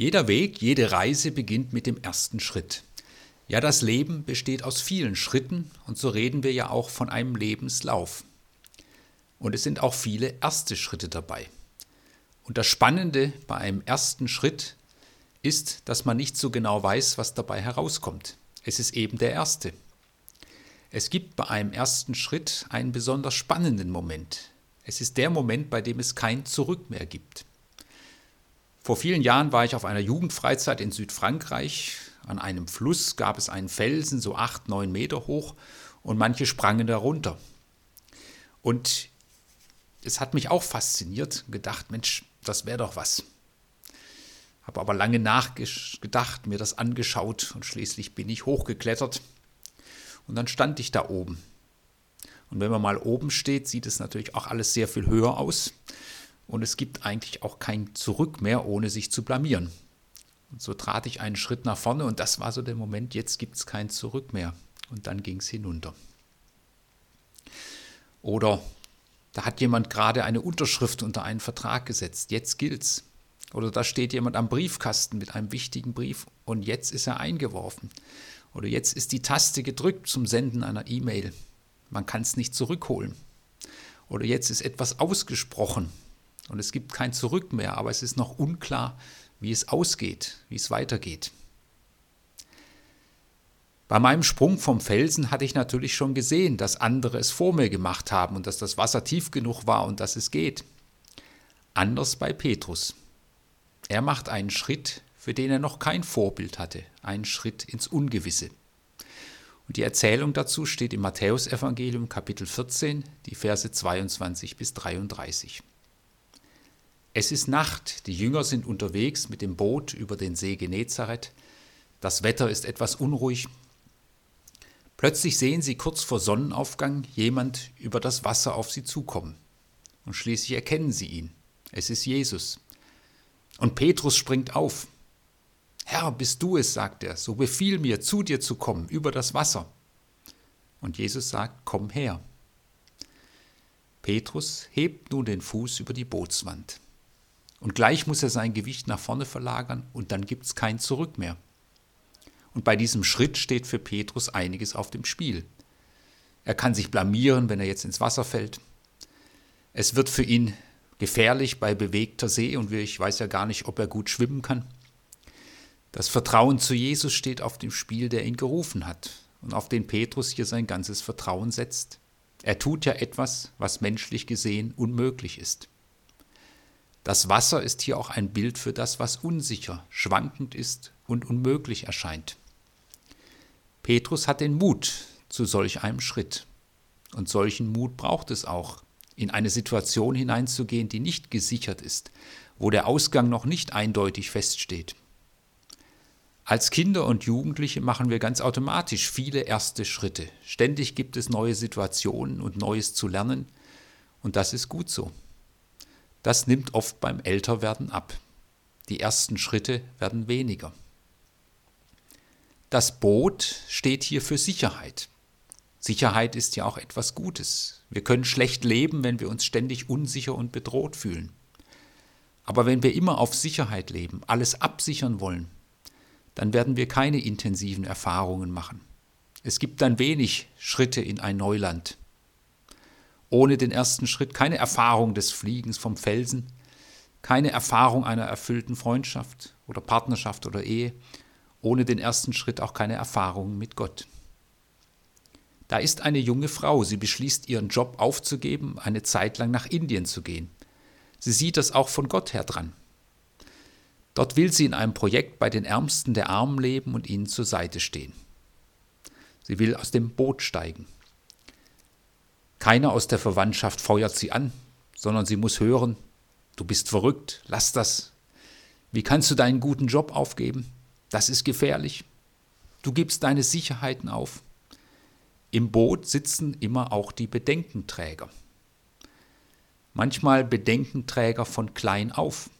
Jeder Weg, jede Reise beginnt mit dem ersten Schritt. Ja, das Leben besteht aus vielen Schritten und so reden wir ja auch von einem Lebenslauf. Und es sind auch viele erste Schritte dabei. Und das Spannende bei einem ersten Schritt ist, dass man nicht so genau weiß, was dabei herauskommt. Es ist eben der erste. Es gibt bei einem ersten Schritt einen besonders spannenden Moment. Es ist der Moment, bei dem es kein Zurück mehr gibt. Vor vielen Jahren war ich auf einer Jugendfreizeit in Südfrankreich. An einem Fluss gab es einen Felsen, so acht, neun Meter hoch, und manche sprangen darunter. Und es hat mich auch fasziniert, gedacht, Mensch, das wäre doch was. Habe aber lange nachgedacht, mir das angeschaut und schließlich bin ich hochgeklettert. Und dann stand ich da oben. Und wenn man mal oben steht, sieht es natürlich auch alles sehr viel höher aus. Und es gibt eigentlich auch kein Zurück mehr, ohne sich zu blamieren. Und so trat ich einen Schritt nach vorne und das war so der Moment, jetzt gibt es kein Zurück mehr. Und dann ging es hinunter. Oder da hat jemand gerade eine Unterschrift unter einen Vertrag gesetzt, jetzt gilt's. Oder da steht jemand am Briefkasten mit einem wichtigen Brief und jetzt ist er eingeworfen. Oder jetzt ist die Taste gedrückt zum Senden einer E-Mail. Man kann es nicht zurückholen. Oder jetzt ist etwas ausgesprochen und es gibt kein Zurück mehr, aber es ist noch unklar, wie es ausgeht, wie es weitergeht. Bei meinem Sprung vom Felsen hatte ich natürlich schon gesehen, dass andere es vor mir gemacht haben und dass das Wasser tief genug war und dass es geht. Anders bei Petrus. Er macht einen Schritt, für den er noch kein Vorbild hatte, einen Schritt ins Ungewisse. Und die Erzählung dazu steht im Matthäusevangelium Kapitel 14, die Verse 22 bis 33. Es ist Nacht, die Jünger sind unterwegs mit dem Boot über den See Genezareth. Das Wetter ist etwas unruhig. Plötzlich sehen sie kurz vor Sonnenaufgang jemand über das Wasser auf sie zukommen. Und schließlich erkennen sie ihn. Es ist Jesus. Und Petrus springt auf. Herr, bist du es, sagt er, so befiehl mir, zu dir zu kommen, über das Wasser. Und Jesus sagt, komm her. Petrus hebt nun den Fuß über die Bootswand. Und gleich muss er sein Gewicht nach vorne verlagern und dann gibt es kein Zurück mehr. Und bei diesem Schritt steht für Petrus einiges auf dem Spiel. Er kann sich blamieren, wenn er jetzt ins Wasser fällt. Es wird für ihn gefährlich bei bewegter See und ich weiß ja gar nicht, ob er gut schwimmen kann. Das Vertrauen zu Jesus steht auf dem Spiel, der ihn gerufen hat und auf den Petrus hier sein ganzes Vertrauen setzt. Er tut ja etwas, was menschlich gesehen unmöglich ist. Das Wasser ist hier auch ein Bild für das, was unsicher, schwankend ist und unmöglich erscheint. Petrus hat den Mut zu solch einem Schritt. Und solchen Mut braucht es auch, in eine Situation hineinzugehen, die nicht gesichert ist, wo der Ausgang noch nicht eindeutig feststeht. Als Kinder und Jugendliche machen wir ganz automatisch viele erste Schritte. Ständig gibt es neue Situationen und Neues zu lernen, und das ist gut so. Das nimmt oft beim Älterwerden ab. Die ersten Schritte werden weniger. Das Boot steht hier für Sicherheit. Sicherheit ist ja auch etwas Gutes. Wir können schlecht leben, wenn wir uns ständig unsicher und bedroht fühlen. Aber wenn wir immer auf Sicherheit leben, alles absichern wollen, dann werden wir keine intensiven Erfahrungen machen. Es gibt dann wenig Schritte in ein Neuland ohne den ersten Schritt, keine Erfahrung des Fliegens vom Felsen, keine Erfahrung einer erfüllten Freundschaft oder Partnerschaft oder Ehe, ohne den ersten Schritt auch keine Erfahrung mit Gott. Da ist eine junge Frau, sie beschließt ihren Job aufzugeben, eine Zeit lang nach Indien zu gehen. Sie sieht das auch von Gott her dran. Dort will sie in einem Projekt bei den Ärmsten der Armen leben und ihnen zur Seite stehen. Sie will aus dem Boot steigen. Keiner aus der Verwandtschaft feuert sie an, sondern sie muss hören, du bist verrückt, lass das. Wie kannst du deinen guten Job aufgeben? Das ist gefährlich. Du gibst deine Sicherheiten auf. Im Boot sitzen immer auch die Bedenkenträger. Manchmal Bedenkenträger von klein auf.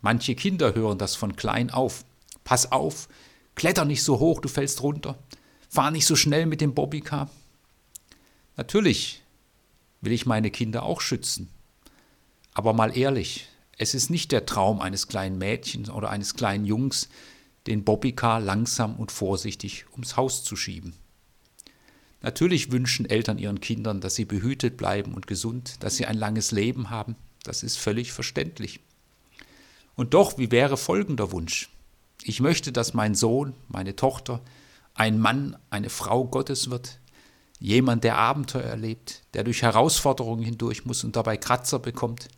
Manche Kinder hören das von klein auf. Pass auf, kletter nicht so hoch, du fällst runter. Fahr nicht so schnell mit dem Bobbycar. Natürlich will ich meine Kinder auch schützen. Aber mal ehrlich, Es ist nicht der Traum eines kleinen Mädchens oder eines kleinen Jungs, den Bobbycar langsam und vorsichtig ums Haus zu schieben. Natürlich wünschen Eltern ihren Kindern, dass sie behütet bleiben und gesund, dass sie ein langes Leben haben. Das ist völlig verständlich. Und doch, wie wäre folgender Wunsch? Ich möchte, dass mein Sohn, meine Tochter, ein Mann, eine Frau Gottes wird, jemand, der Abenteuer erlebt, der durch Herausforderungen hindurch muss und dabei Kratzer bekommt,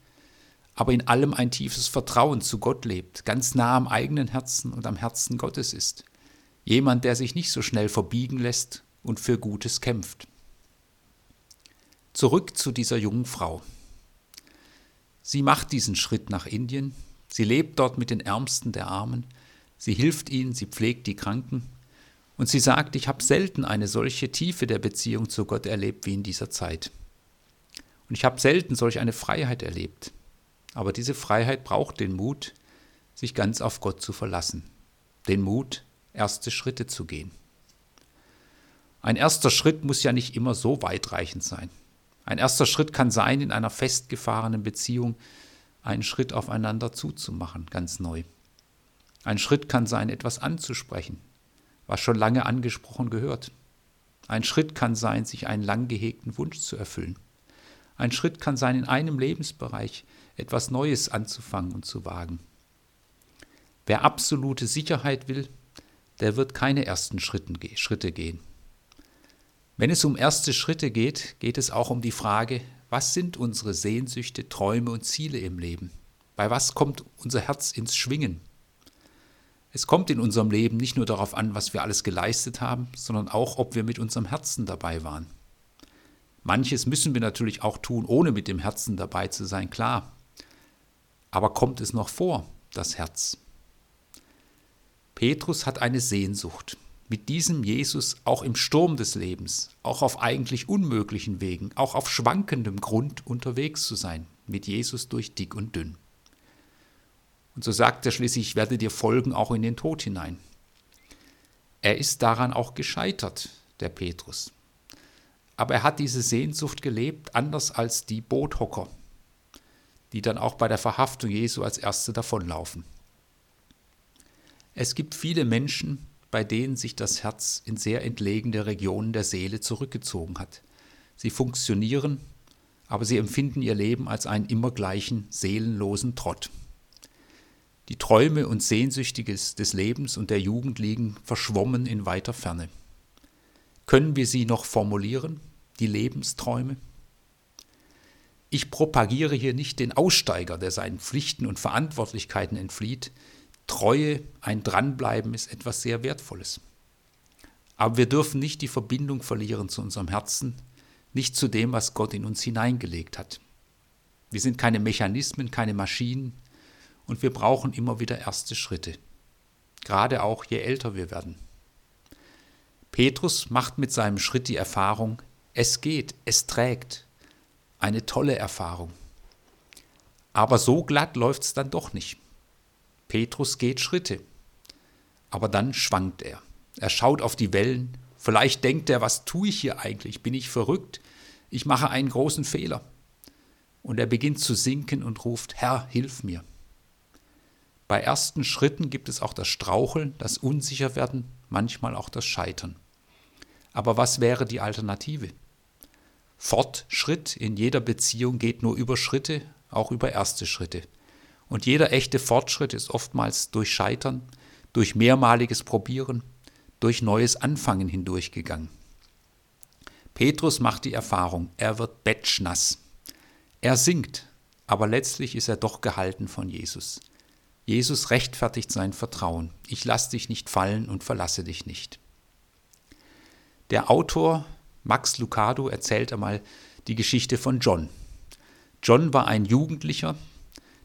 aber in allem ein tiefes Vertrauen zu Gott lebt, ganz nah am eigenen Herzen und am Herzen Gottes ist. Jemand, der sich nicht so schnell verbiegen lässt und für Gutes kämpft. Zurück zu dieser jungen Frau. Sie macht diesen Schritt nach Indien, sie lebt dort mit den Ärmsten der Armen, sie hilft ihnen, sie pflegt die Kranken und sie sagt, ich habe selten eine solche Tiefe der Beziehung zu Gott erlebt wie in dieser Zeit. Und ich habe selten solch eine Freiheit erlebt. Aber diese Freiheit braucht den Mut, sich ganz auf Gott zu verlassen. Den Mut, erste Schritte zu gehen. Ein erster Schritt muss ja nicht immer so weitreichend sein. Ein erster Schritt kann sein, in einer festgefahrenen Beziehung einen Schritt aufeinander zuzumachen, ganz neu. Ein Schritt kann sein, etwas anzusprechen, was schon lange angesprochen gehört. Ein Schritt kann sein, sich einen lang gehegten Wunsch zu erfüllen. Ein Schritt kann sein, in einem Lebensbereich etwas Neues anzufangen und zu wagen. Wer absolute Sicherheit will, der wird keine ersten Schritte gehen. Wenn es um erste Schritte geht, geht es auch um die Frage, was sind unsere Sehnsüchte, Träume und Ziele im Leben? Bei was kommt unser Herz ins Schwingen? Es kommt in unserem Leben nicht nur darauf an, was wir alles geleistet haben, sondern auch, ob wir mit unserem Herzen dabei waren. Manches müssen wir natürlich auch tun, ohne mit dem Herzen dabei zu sein, klar. Aber kommt es noch vor, das Herz? Petrus hat eine Sehnsucht, mit diesem Jesus auch im Sturm des Lebens, auch auf eigentlich unmöglichen Wegen, auch auf schwankendem Grund unterwegs zu sein, mit Jesus durch dick und dünn. Und so sagt er schließlich, ich werde dir folgen auch in den Tod hinein. Er ist daran auch gescheitert, der Petrus. Aber er hat diese Sehnsucht gelebt, anders als die Boothocker, die dann auch bei der Verhaftung Jesu als Erste davonlaufen. Es gibt viele Menschen, bei denen sich das Herz in sehr entlegene Regionen der Seele zurückgezogen hat. Sie funktionieren, aber sie empfinden ihr Leben als einen immer gleichen seelenlosen Trott. Die Träume und Sehnsüchte des Lebens und der Jugend liegen verschwommen in weiter Ferne. Können wir sie noch formulieren, die Lebensträume? Ich propagiere hier nicht den Aussteiger, der seinen Pflichten und Verantwortlichkeiten entflieht. Treue, ein Dranbleiben ist etwas sehr Wertvolles. Aber wir dürfen nicht die Verbindung verlieren zu unserem Herzen, nicht zu dem, was Gott in uns hineingelegt hat. Wir sind keine Mechanismen, keine Maschinen und wir brauchen immer wieder erste Schritte. Gerade auch je älter wir werden. Petrus macht mit seinem Schritt die Erfahrung, es geht, es trägt, eine tolle Erfahrung. Aber so glatt läuft es dann doch nicht. Petrus geht Schritte, aber dann schwankt er. Er schaut auf die Wellen. Vielleicht denkt er, was tue ich hier eigentlich? Bin ich verrückt? Ich mache einen großen Fehler. Und er beginnt zu sinken und ruft, Herr, hilf mir. Bei ersten Schritten gibt es auch das Straucheln, das Unsicherwerden, manchmal auch das Scheitern. Aber was wäre die Alternative? Fortschritt in jeder Beziehung geht nur über Schritte, auch über erste Schritte. Und jeder echte Fortschritt ist oftmals durch Scheitern, durch mehrmaliges Probieren, durch neues Anfangen hindurchgegangen. Petrus macht die Erfahrung, er wird betschnass. Er singt, aber letztlich ist er doch gehalten von Jesus. Jesus rechtfertigt sein Vertrauen. Ich lasse dich nicht fallen und verlasse dich nicht. Der Autor Max Lucado erzählt einmal die Geschichte von John. John war ein Jugendlicher,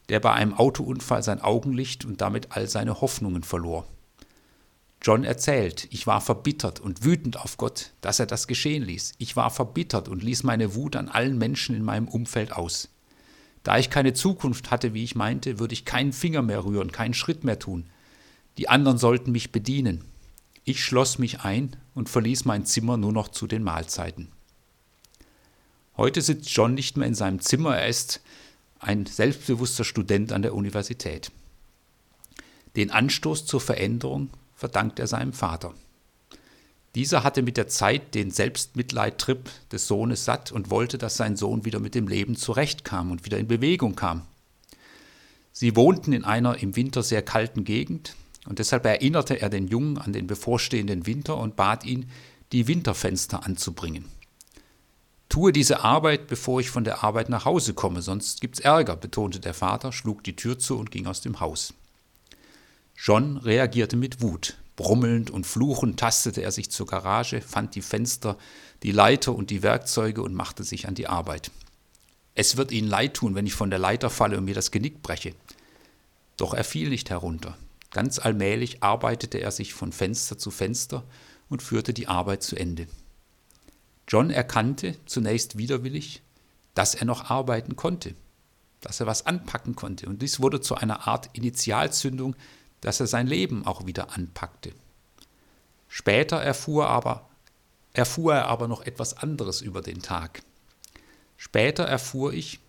der bei einem Autounfall sein Augenlicht und damit all seine Hoffnungen verlor. John erzählt, ich war verbittert und wütend auf Gott, dass er das geschehen ließ. Ich war verbittert und ließ meine Wut an allen Menschen in meinem Umfeld aus. Da ich keine Zukunft hatte, wie ich meinte, würde ich keinen Finger mehr rühren, keinen Schritt mehr tun. Die anderen sollten mich bedienen. Ich schloss mich ein und verließ mein Zimmer nur noch zu den Mahlzeiten. Heute sitzt John nicht mehr in seinem Zimmer, er ist ein selbstbewusster Student an der Universität. Den Anstoß zur Veränderung verdankt er seinem Vater. Dieser hatte mit der Zeit den Selbstmitleidtrip des Sohnes satt und wollte, dass sein Sohn wieder mit dem Leben zurechtkam und wieder in Bewegung kam. Sie wohnten in einer im Winter sehr kalten Gegend, und deshalb erinnerte er den Jungen an den bevorstehenden Winter und bat ihn, die Winterfenster anzubringen. Tue diese Arbeit, bevor ich von der Arbeit nach Hause komme, sonst gibt's Ärger, betonte der Vater, schlug die Tür zu und ging aus dem Haus. John reagierte mit Wut. Brummelnd und fluchend tastete er sich zur Garage, fand die Fenster, die Leiter und die Werkzeuge und machte sich an die Arbeit. Es wird Ihnen leid tun, wenn ich von der Leiter falle und mir das Genick breche. Doch er fiel nicht herunter. Ganz allmählich arbeitete er sich von Fenster zu Fenster und führte die Arbeit zu Ende. John erkannte, zunächst widerwillig, dass er noch arbeiten konnte, dass er was anpacken konnte, und dies wurde zu einer Art Initialzündung, dass er sein Leben auch wieder anpackte. Später erfuhr, aber, erfuhr er aber noch etwas anderes über den Tag. Später erfuhr ich,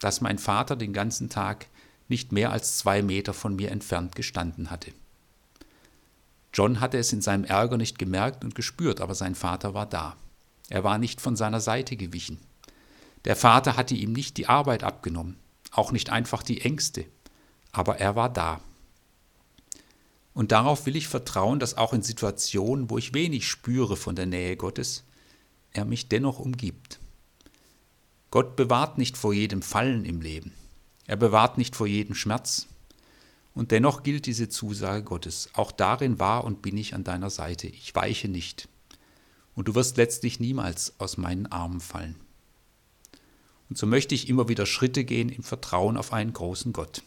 dass mein Vater den ganzen Tag nicht mehr als zwei Meter von mir entfernt gestanden hatte. John hatte es in seinem Ärger nicht gemerkt und gespürt, aber sein Vater war da. Er war nicht von seiner Seite gewichen. Der Vater hatte ihm nicht die Arbeit abgenommen, auch nicht einfach die Ängste, aber er war da. Und darauf will ich vertrauen, dass auch in Situationen, wo ich wenig spüre von der Nähe Gottes, er mich dennoch umgibt. Gott bewahrt nicht vor jedem Fallen im Leben. Er bewahrt nicht vor jedem Schmerz. Und dennoch gilt diese Zusage Gottes. Auch darin war und bin ich an deiner Seite. Ich weiche nicht. Und du wirst letztlich niemals aus meinen Armen fallen. Und so möchte ich immer wieder Schritte gehen im Vertrauen auf einen großen Gott.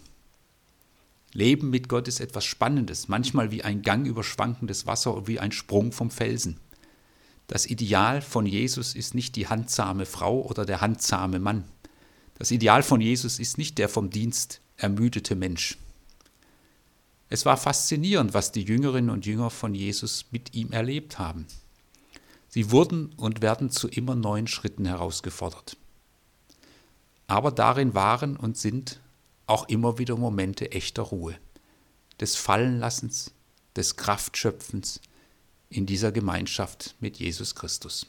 Leben mit Gott ist etwas Spannendes, manchmal wie ein Gang über schwankendes Wasser und wie ein Sprung vom Felsen. Das Ideal von Jesus ist nicht die handsame Frau oder der handsame Mann. Das Ideal von Jesus ist nicht der vom Dienst ermüdete Mensch. Es war faszinierend, was die Jüngerinnen und Jünger von Jesus mit ihm erlebt haben. Sie wurden und werden zu immer neuen Schritten herausgefordert. Aber darin waren und sind auch immer wieder Momente echter Ruhe, des Fallenlassens, des Kraftschöpfens in dieser Gemeinschaft mit Jesus Christus.